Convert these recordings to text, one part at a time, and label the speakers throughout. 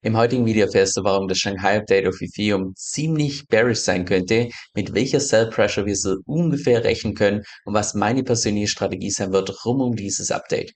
Speaker 1: Im heutigen Video erfährst du, warum das Shanghai Update auf Ethereum ziemlich bearish sein könnte, mit welcher Sell Pressure wir so ungefähr rechnen können und was meine persönliche Strategie sein wird rund um dieses Update.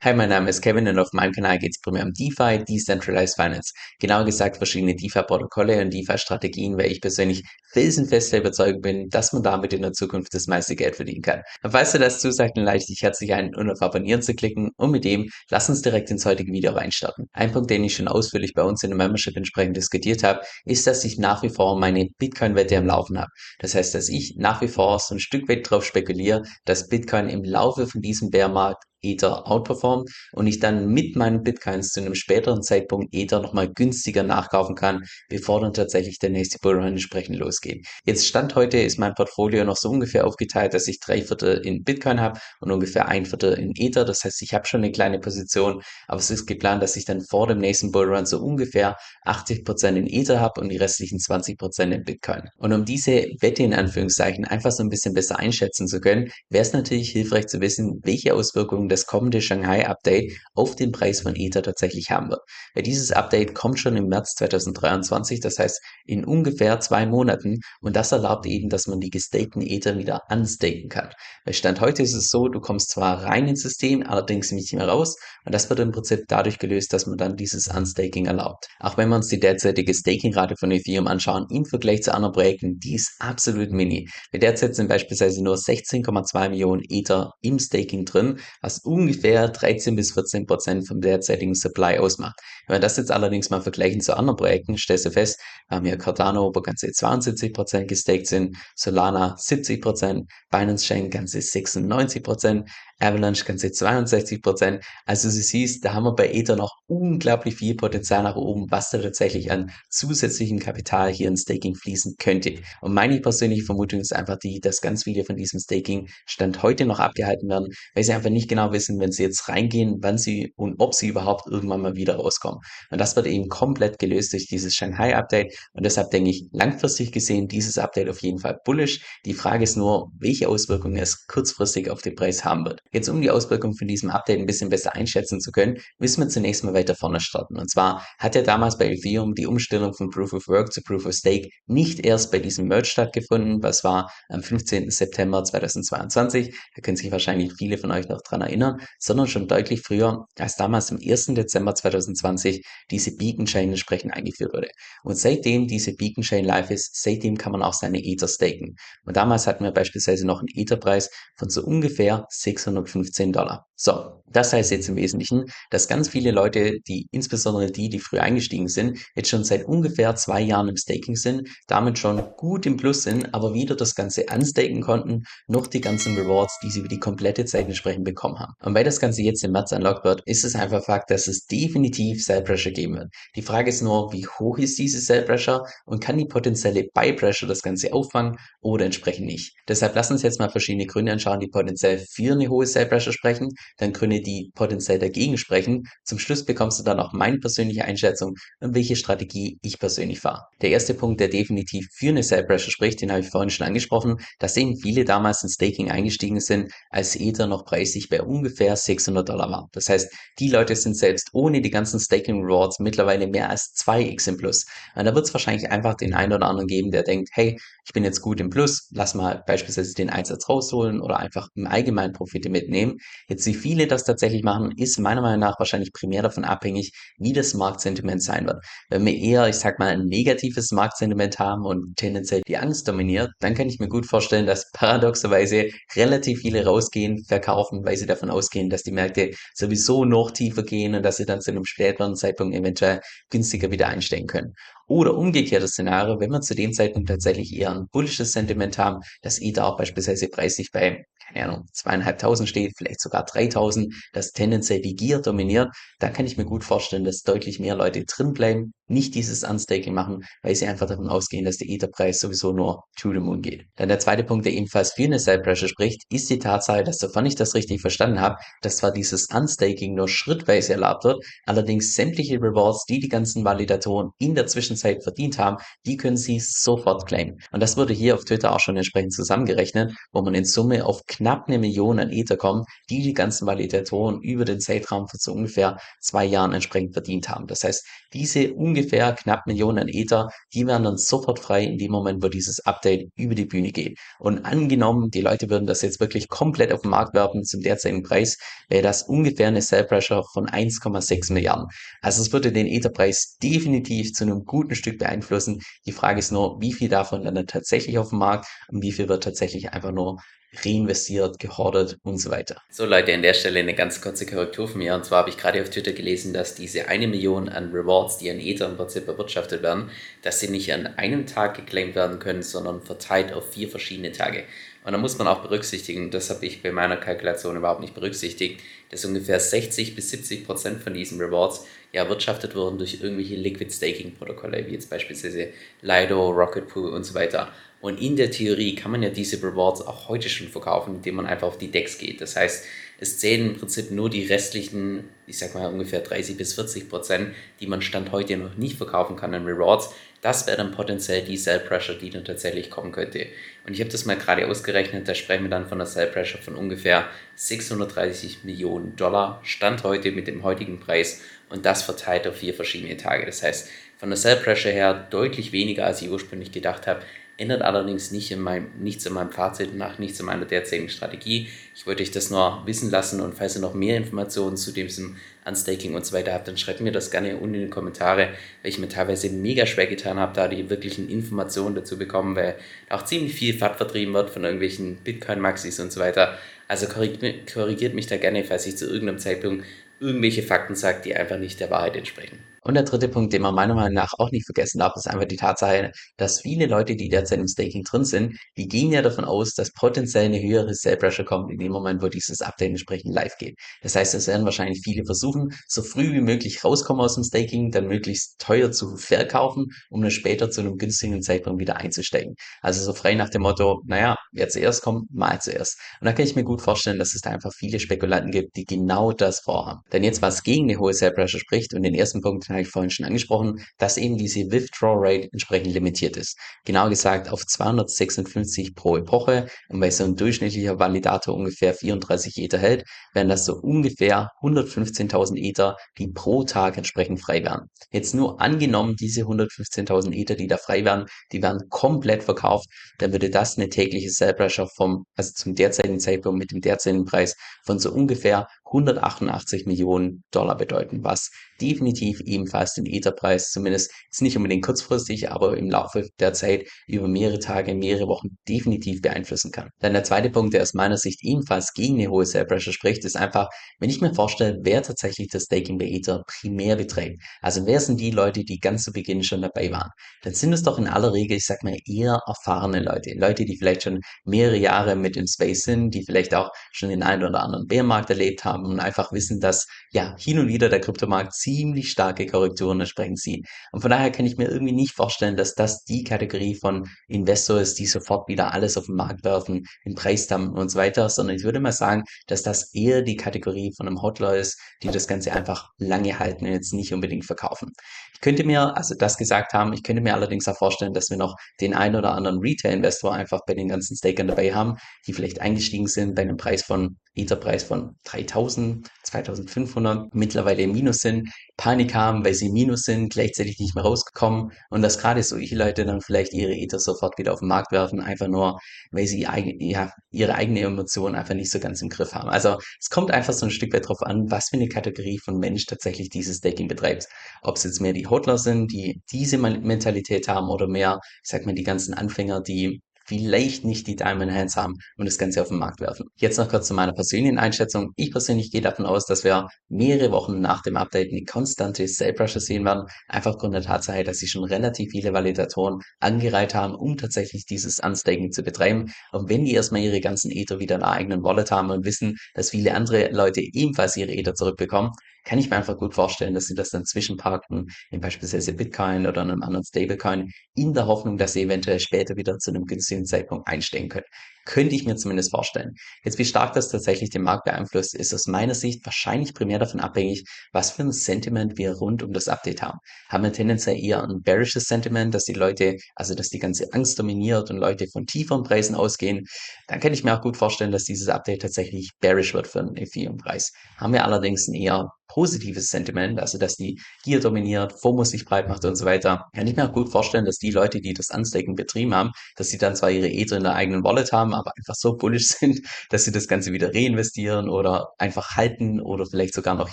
Speaker 1: Hi, mein Name ist Kevin und auf meinem Kanal geht es primär um DeFi, Decentralized Finance. Genauer gesagt verschiedene DeFi-Protokolle und DeFi-Strategien, weil ich persönlich felsenfest der Überzeugung bin, dass man damit in der Zukunft das meiste Geld verdienen kann. Und falls du das zusagt, dann lade ich herzlich ein, um auf Abonnieren zu klicken und mit dem lass uns direkt ins heutige Video reinstarten. Ein Punkt, den ich schon ausführlich bei uns in der Membership entsprechend diskutiert habe, ist, dass ich nach wie vor meine Bitcoin-Wette am Laufen habe. Das heißt, dass ich nach wie vor so ein Stück weit drauf spekuliere, dass Bitcoin im Laufe von diesem Bärmarkt Ether outperformt und ich dann mit meinen Bitcoins zu einem späteren Zeitpunkt Ether nochmal günstiger nachkaufen kann, bevor dann tatsächlich der nächste Bullrun entsprechend losgeht. Jetzt Stand heute ist mein Portfolio noch so ungefähr aufgeteilt, dass ich drei Viertel in Bitcoin habe und ungefähr ein Viertel in Ether. Das heißt, ich habe schon eine kleine Position, aber es ist geplant, dass ich dann vor dem nächsten Bullrun so ungefähr 80 Prozent in Ether habe und die restlichen 20 Prozent in Bitcoin. Und um diese Wette in Anführungszeichen einfach so ein bisschen besser einschätzen zu können, wäre es natürlich hilfreich zu wissen, welche Auswirkungen das kommende Shanghai-Update auf den Preis von Ether tatsächlich haben wird. Weil dieses Update kommt schon im März 2023, das heißt in ungefähr zwei Monaten und das erlaubt eben, dass man die gestakten Ether wieder unstaken kann. Weil Stand heute ist es so, du kommst zwar rein ins System, allerdings nicht mehr raus und das wird im Prinzip dadurch gelöst, dass man dann dieses Unstaking erlaubt. Auch wenn wir uns die derzeitige Staking-Rate von Ethereum anschauen, im Vergleich zu anderen Projekten, die ist absolut mini. Wir derzeit sind beispielsweise nur 16,2 Millionen Ether im Staking drin, was ungefähr 13 bis 14 Prozent vom derzeitigen Supply ausmacht. Wenn wir das jetzt allerdings mal vergleichen zu anderen Projekten, stellst du fest, wir haben hier Cardano, wo ganze 72 Prozent gestaked sind, Solana 70 Prozent, Binance Chain ganze 96 Prozent, Avalanche ganze 62 Prozent. Also du siehst, da haben wir bei Ether noch unglaublich viel Potenzial nach oben, was da tatsächlich an zusätzlichem Kapital hier in Staking fließen könnte. Und meine persönliche Vermutung ist einfach die, dass ganz viele von diesem Staking Stand heute noch abgehalten werden, weil sie einfach nicht genau wissen, wenn sie jetzt reingehen, wann sie und ob sie überhaupt irgendwann mal wieder rauskommen. Und das wird eben komplett gelöst durch dieses Shanghai-Update. Und deshalb denke ich, langfristig gesehen, dieses Update auf jeden Fall bullish. Die Frage ist nur, welche Auswirkungen es kurzfristig auf den Preis haben wird. Jetzt um die Auswirkungen von diesem Update ein bisschen besser einschätzen zu können, müssen wir zunächst mal weiter vorne starten. Und zwar hat ja damals bei Ethereum die Umstellung von Proof of Work zu Proof of Stake nicht erst bei diesem Merge stattgefunden, was war am 15. September 2022. Da können sich wahrscheinlich viele von euch noch dran erinnern, sondern schon deutlich früher, als damals am 1. Dezember 2020 diese Beacon Chain entsprechend eingeführt wurde. Und seitdem diese Beacon Chain live ist, seitdem kann man auch seine Ether staken. Und damals hatten wir beispielsweise noch einen Etherpreis von so ungefähr 600 215 Dollar. So, das heißt jetzt im Wesentlichen, dass ganz viele Leute, die insbesondere die, die früh eingestiegen sind, jetzt schon seit ungefähr zwei Jahren im Staking sind, damit schon gut im Plus sind, aber wieder das Ganze unstaken konnten, noch die ganzen Rewards, die sie über die komplette Zeit entsprechend bekommen haben. Und weil das Ganze jetzt im März unlocked wird, ist es einfach Fakt, dass es definitiv Sell Pressure geben wird. Die Frage ist nur, wie hoch ist diese Sell Pressure und kann die potenzielle Buy Pressure das Ganze auffangen oder entsprechend nicht. Deshalb lass uns jetzt mal verschiedene Gründe anschauen, die potenziell für eine hohe Sell Pressure sprechen, dann Gründe, die potenziell dagegen sprechen. Zum Schluss bekommst du dann auch meine persönliche Einschätzung und welche Strategie ich persönlich fahre. Der erste Punkt, der definitiv für eine Sell Pressure spricht, den habe ich vorhin schon angesprochen, dass eben viele damals in Staking eingestiegen sind, als Ether noch preislich bei ungefähr 600 Dollar war. Das heißt, die Leute sind selbst ohne die ganzen Staking Rewards mittlerweile mehr als 2x im Plus. Und da wird es wahrscheinlich einfach den einen oder anderen geben, der denkt, hey, ich bin jetzt gut im Plus, lass mal beispielsweise den Einsatz rausholen oder einfach im Allgemeinen Profite mitnehmen. Jetzt wie viele das tatsächlich machen, ist meiner Meinung nach wahrscheinlich primär davon abhängig, wie das Marktsentiment sein wird. Wenn wir eher, ich sag mal, ein negatives Marktsentiment haben und tendenziell die Angst dominiert, dann kann ich mir gut vorstellen, dass paradoxerweise relativ viele rausgehen, verkaufen, weil sie davon ausgehen, dass die Märkte sowieso noch tiefer gehen und dass sie dann zu einem späteren Zeitpunkt eventuell günstiger wieder einsteigen können. Oder umgekehrtes Szenario, wenn wir zu dem Zeitpunkt tatsächlich eher ein bullisches Sentiment haben, dass Ether auch beispielsweise preislich bei keine Ahnung, zweieinhalbtausend steht, vielleicht sogar 3000, das tendenziell die Gier dominiert, dann kann ich mir gut vorstellen, dass deutlich mehr Leute drin bleiben, nicht dieses Unstaking machen, weil sie einfach davon ausgehen, dass der Etherpreis sowieso nur to the moon geht. Dann der zweite Punkt, der ebenfalls für eine Sell Pressure spricht, ist die Tatsache, dass sofern ich das richtig verstanden habe, dass zwar dieses Unstaking nur schrittweise erlaubt wird, allerdings sämtliche Rewards, die die ganzen Validatoren in der Zwischenzeit verdient haben, die können sie sofort claimen. Und das wurde hier auf Twitter auch schon entsprechend zusammengerechnet, wo man in Summe auf eine Million an Ether kommen, die die ganzen Validatoren über den Zeitraum von so ungefähr zwei Jahren entsprechend verdient haben. Das heißt, diese ungefähr knapp Millionen an Ether, die werden dann sofort frei in dem Moment, wo dieses Update über die Bühne geht. Und angenommen, die Leute würden das jetzt wirklich komplett auf den Markt werfen zum derzeitigen Preis, wäre das ungefähr eine Sell Pressure von 1,6 Milliarden. Also es würde den Ether-Preis definitiv zu einem guten Stück beeinflussen. Die Frage ist nur, wie viel davon dann tatsächlich auf dem Markt und wie viel wird tatsächlich einfach nur reinvestiert, gehortet und so weiter.
Speaker 2: So Leute, an der Stelle eine ganz kurze Korrektur von mir. Und zwar habe ich gerade auf Twitter gelesen, dass diese eine Million an Rewards, die an Ether im Prinzip erwirtschaftet werden, dass sie nicht an einem Tag geclaimed werden können, sondern verteilt auf vier verschiedene Tage. Und da muss man auch berücksichtigen, das habe ich bei meiner Kalkulation überhaupt nicht berücksichtigt, dass ungefähr 60 bis 70 Prozent von diesen Rewards ja erwirtschaftet wurden durch irgendwelche Liquid Staking Protokolle, wie jetzt beispielsweise Lido, Rocket Pool und so weiter. Und in der Theorie kann man ja diese Rewards auch heute schon verkaufen, indem man einfach auf die Decks geht. Das heißt, es zählen im Prinzip nur die restlichen, ich sag mal ungefähr 30 bis 40 Prozent, die man Stand heute noch nicht verkaufen kann an Rewards. Das wäre dann potenziell die Sell Pressure, die dann tatsächlich kommen könnte. Und ich habe das mal gerade ausgerechnet, da sprechen wir dann von einer Sell Pressure von ungefähr 630 Millionen Dollar, Stand heute mit dem heutigen Preis und das verteilt auf vier verschiedene Tage. Das heißt, von der Sell Pressure her deutlich weniger, als ich ursprünglich gedacht habe ändert allerdings nicht in meinem, nichts in meinem Fazit nach, nichts in meiner derzeitigen Strategie. Ich wollte euch das nur wissen lassen und falls ihr noch mehr Informationen zu diesem Unstaking und so weiter habt, dann schreibt mir das gerne unten in die Kommentare, weil ich mir teilweise mega schwer getan habe, da die wirklichen Informationen dazu bekommen, weil auch ziemlich viel FAT vertrieben wird von irgendwelchen Bitcoin-Maxis und so weiter. Also korrigiert mich da gerne, falls ich zu irgendeinem Zeitpunkt irgendwelche Fakten sage, die einfach nicht der Wahrheit entsprechen.
Speaker 1: Und der dritte Punkt, den man meiner Meinung nach auch nicht vergessen darf, ist einfach die Tatsache, dass viele Leute, die derzeit im Staking drin sind, die gehen ja davon aus, dass potenziell eine höhere Sell Pressure kommt in dem Moment, wo dieses Update entsprechend live geht. Das heißt, es werden wahrscheinlich viele versuchen, so früh wie möglich rauskommen aus dem Staking, dann möglichst teuer zu verkaufen, um dann später zu einem günstigen Zeitpunkt wieder einzusteigen. Also so frei nach dem Motto, naja, wer zuerst kommt, mal zuerst. Und da kann ich mir gut vorstellen, dass es da einfach viele Spekulanten gibt, die genau das vorhaben. Denn jetzt, was gegen eine hohe Sell Pressure spricht und den ersten Punkt habe ich vorhin schon angesprochen, dass eben diese Withdraw Rate entsprechend limitiert ist. Genau gesagt auf 256 pro Epoche und weil so ein durchschnittlicher Validator ungefähr 34 Ether hält, wären das so ungefähr 115.000 Ether, die pro Tag entsprechend frei wären. Jetzt nur angenommen, diese 115.000 Ether, die da frei wären, die werden komplett verkauft, dann würde das eine tägliche Sell vom, also zum derzeitigen Zeitpunkt mit dem derzeitigen Preis von so ungefähr 188 Millionen Dollar bedeuten, was definitiv ebenfalls den Etherpreis zumindest jetzt nicht unbedingt kurzfristig, aber im Laufe der Zeit über mehrere Tage, mehrere Wochen definitiv beeinflussen kann. Dann der zweite Punkt, der aus meiner Sicht ebenfalls gegen eine hohe Sell Pressure spricht, ist einfach, wenn ich mir vorstelle, wer tatsächlich das Staking bei Ether primär betreibt. Also wer sind die Leute, die ganz zu Beginn schon dabei waren? Dann sind es doch in aller Regel, ich sag mal, eher erfahrene Leute. Leute, die vielleicht schon mehrere Jahre mit im Space sind, die vielleicht auch schon den einen oder anderen Bärmarkt erlebt haben und einfach wissen, dass ja hin und wieder der Kryptomarkt ziemlich starke Korrekturen entsprechend sieht. Und von daher kann ich mir irgendwie nicht vorstellen, dass das die Kategorie von Investor ist, die sofort wieder alles auf den Markt werfen, den Preis und so weiter, sondern ich würde mal sagen, dass das eher die Kategorie von einem Hodler ist, die das Ganze einfach lange halten und jetzt nicht unbedingt verkaufen. Ich könnte mir, also das gesagt haben, ich könnte mir allerdings auch vorstellen, dass wir noch den einen oder anderen Retail-Investor einfach bei den ganzen Stakern dabei haben, die vielleicht eingestiegen sind bei einem Preis von Etherpreis von 3000, 2500, mittlerweile im Minus sind, Panik haben, weil sie im Minus sind, gleichzeitig nicht mehr rausgekommen und dass gerade solche Leute dann vielleicht ihre Ether sofort wieder auf den Markt werfen, einfach nur, weil sie ja, ihre eigene Emotion einfach nicht so ganz im Griff haben. Also es kommt einfach so ein Stück weit drauf an, was für eine Kategorie von Mensch tatsächlich dieses Staking betreibt. Ob es jetzt mehr die Hodler sind, die diese Mentalität haben oder mehr, ich sag mal, die ganzen Anfänger, die vielleicht nicht die Diamond Hands haben und das Ganze auf den Markt werfen. Jetzt noch kurz zu meiner persönlichen Einschätzung. Ich persönlich gehe davon aus, dass wir mehrere Wochen nach dem Update eine konstante Sell Pressure sehen werden, einfach aufgrund der Tatsache, dass sie schon relativ viele Validatoren angereiht haben, um tatsächlich dieses Unstaking zu betreiben. Und wenn die erstmal ihre ganzen Ether wieder in einer eigenen Wallet haben und wissen, dass viele andere Leute ebenfalls ihre Ether zurückbekommen, kann ich mir einfach gut vorstellen, dass sie das dann zwischenparken in beispielsweise Bitcoin oder einem anderen Stablecoin in der Hoffnung, dass sie eventuell später wieder zu einem günstigen Zeitpunkt einstellen können. Könnte ich mir zumindest vorstellen. Jetzt, wie stark das tatsächlich den Markt beeinflusst, ist aus meiner Sicht wahrscheinlich primär davon abhängig, was für ein Sentiment wir rund um das Update haben. Haben wir tendenziell eher ein bearishes Sentiment, dass die Leute, also dass die ganze Angst dominiert und Leute von tieferen Preisen ausgehen, dann kann ich mir auch gut vorstellen, dass dieses Update tatsächlich bearish wird für den Ethereum-Preis. Haben wir allerdings ein eher positives Sentiment, also dass die Gier dominiert, FOMO sich breit macht und so weiter, kann ich mir auch gut vorstellen, dass die Leute, die das Unstaking betrieben haben, dass sie dann zwar ihre Ether in der eigenen Wallet haben, aber einfach so bullish sind, dass sie das Ganze wieder reinvestieren oder einfach halten oder vielleicht sogar noch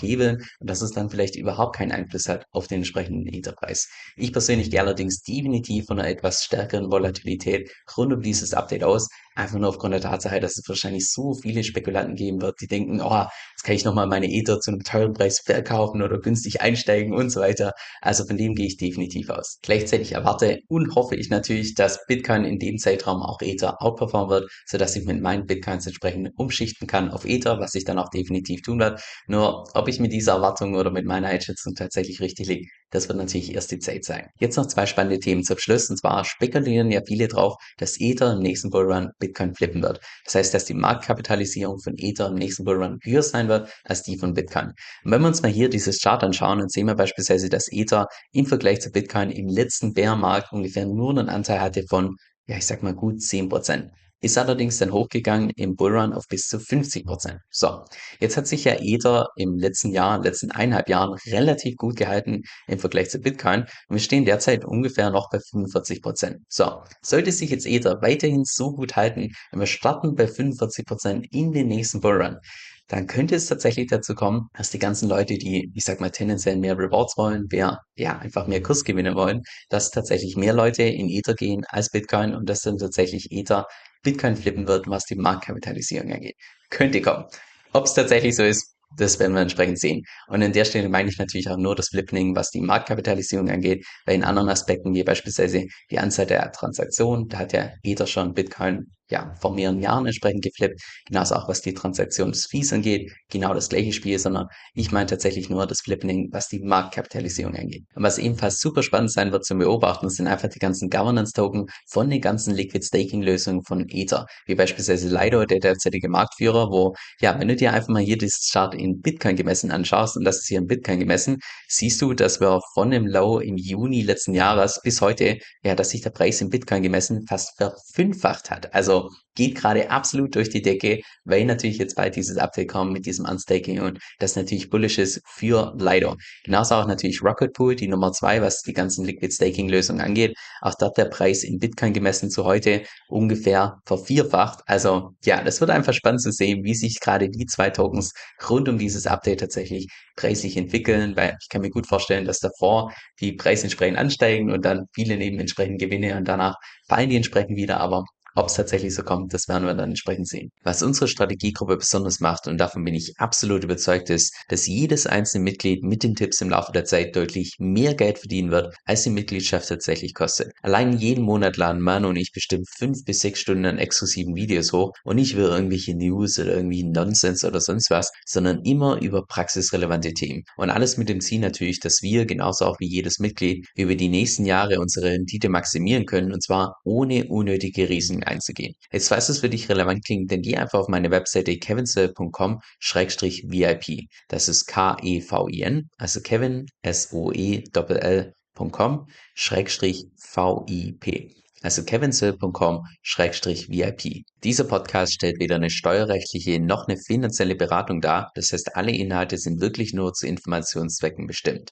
Speaker 1: hebeln und dass es dann vielleicht überhaupt keinen Einfluss hat auf den entsprechenden Etherpreis. Ich persönlich gehe allerdings definitiv von einer etwas stärkeren Volatilität rund um dieses Update aus, einfach nur aufgrund der Tatsache, dass es wahrscheinlich so viele Spekulanten geben wird, die denken, oh, jetzt kann ich nochmal meine Ether zu einem teuren Preis verkaufen oder günstig einsteigen und so weiter. Also von dem gehe ich definitiv aus. Gleichzeitig erwarte und hoffe ich natürlich, dass Bitcoin in dem Zeitraum auch Ether outperformen wird, sodass ich mit meinen Bitcoins entsprechend umschichten kann auf Ether, was ich dann auch definitiv tun werde. Nur ob ich mit dieser Erwartung oder mit meiner Einschätzung tatsächlich richtig liege, das wird natürlich erst die Zeit sein. Jetzt noch zwei spannende Themen zum Schluss. Und zwar spekulieren ja viele drauf, dass Ether im nächsten Bullrun Bitcoin flippen wird. Das heißt, dass die Marktkapitalisierung von Ether im nächsten Bullrun höher sein wird als die von Bitcoin. Und wenn wir uns mal hier dieses Chart anschauen, dann sehen wir beispielsweise, dass Ether im Vergleich zu Bitcoin im letzten Bärmarkt ungefähr nur einen Anteil hatte von, ja, ich sag mal gut 10% ist allerdings dann hochgegangen im Bullrun auf bis zu 50 Prozent. So, jetzt hat sich ja Ether im letzten Jahr, letzten eineinhalb Jahren relativ gut gehalten im Vergleich zu Bitcoin und wir stehen derzeit ungefähr noch bei 45 Prozent. So, sollte sich jetzt Ether weiterhin so gut halten, wenn wir starten bei 45 Prozent in den nächsten Bullrun, dann könnte es tatsächlich dazu kommen, dass die ganzen Leute, die, ich sag mal, tendenziell mehr Rewards wollen, wer, ja, einfach mehr Kursgewinne wollen, dass tatsächlich mehr Leute in Ether gehen als Bitcoin und dass dann tatsächlich Ether Bitcoin flippen wird, was die Marktkapitalisierung angeht. Könnte kommen. Ob es tatsächlich so ist, das werden wir entsprechend sehen. Und an der Stelle meine ich natürlich auch nur das Flippening, was die Marktkapitalisierung angeht, weil in anderen Aspekten, wie beispielsweise die Anzahl der Transaktionen, da hat ja Ether schon Bitcoin ja, vor mehreren Jahren entsprechend geflippt. Genauso auch was die Transaktionsfees angeht. Genau das gleiche Spiel, sondern ich meine tatsächlich nur das Flippening, was die Marktkapitalisierung angeht. Und was ebenfalls super spannend sein wird zu beobachten, sind einfach die ganzen Governance-Token von den ganzen Liquid-Staking-Lösungen von Ether. Wie beispielsweise Lido, der derzeitige Marktführer, wo, ja, wenn du dir einfach mal hier dieses Chart in Bitcoin gemessen anschaust und das ist hier in Bitcoin gemessen, siehst du, dass wir von dem Low im Juni letzten Jahres bis heute, ja, dass sich der Preis in Bitcoin gemessen fast verfünffacht hat. Also geht gerade absolut durch die Decke, weil natürlich jetzt bald dieses Update kommt mit diesem Unstaking und das natürlich bullish ist für Lido. Genauso auch natürlich Rocket Pool, die Nummer zwei, was die ganzen Liquid Staking Lösungen angeht. Auch dort der Preis in Bitcoin gemessen zu heute ungefähr vervierfacht. Also ja, das wird einfach spannend zu sehen, wie sich gerade die zwei Tokens rund um dieses Update tatsächlich preislich entwickeln, weil ich kann mir gut vorstellen, dass davor die Preise entsprechend ansteigen und dann viele nehmen entsprechend Gewinne und danach fallen die entsprechend wieder, aber ob es tatsächlich so kommt, das werden wir dann entsprechend sehen. Was unsere Strategiegruppe besonders macht, und davon bin ich absolut überzeugt, ist, dass jedes einzelne Mitglied mit den Tipps im Laufe der Zeit deutlich mehr Geld verdienen wird, als die Mitgliedschaft tatsächlich kostet. Allein jeden Monat laden Manu und ich bestimmt fünf bis sechs Stunden an exklusiven Videos hoch und nicht über irgendwelche News oder irgendwie Nonsense oder sonst was, sondern immer über praxisrelevante Themen. Und alles mit dem Ziel natürlich, dass wir, genauso auch wie jedes Mitglied, über die nächsten Jahre unsere Rendite maximieren können und zwar ohne unnötige Risiken einzugehen. Jetzt, falls es für dich relevant klingt, dann geh einfach auf meine Webseite kevinsoe.com-vip. Das ist K-E-V-I-N, also Kevin, S-O-E-L-L.com, Schrägstrich V-I-P also kevinsoe.com-vip. Dieser Podcast stellt weder eine steuerrechtliche noch eine finanzielle Beratung dar, das heißt alle Inhalte sind wirklich nur zu Informationszwecken bestimmt.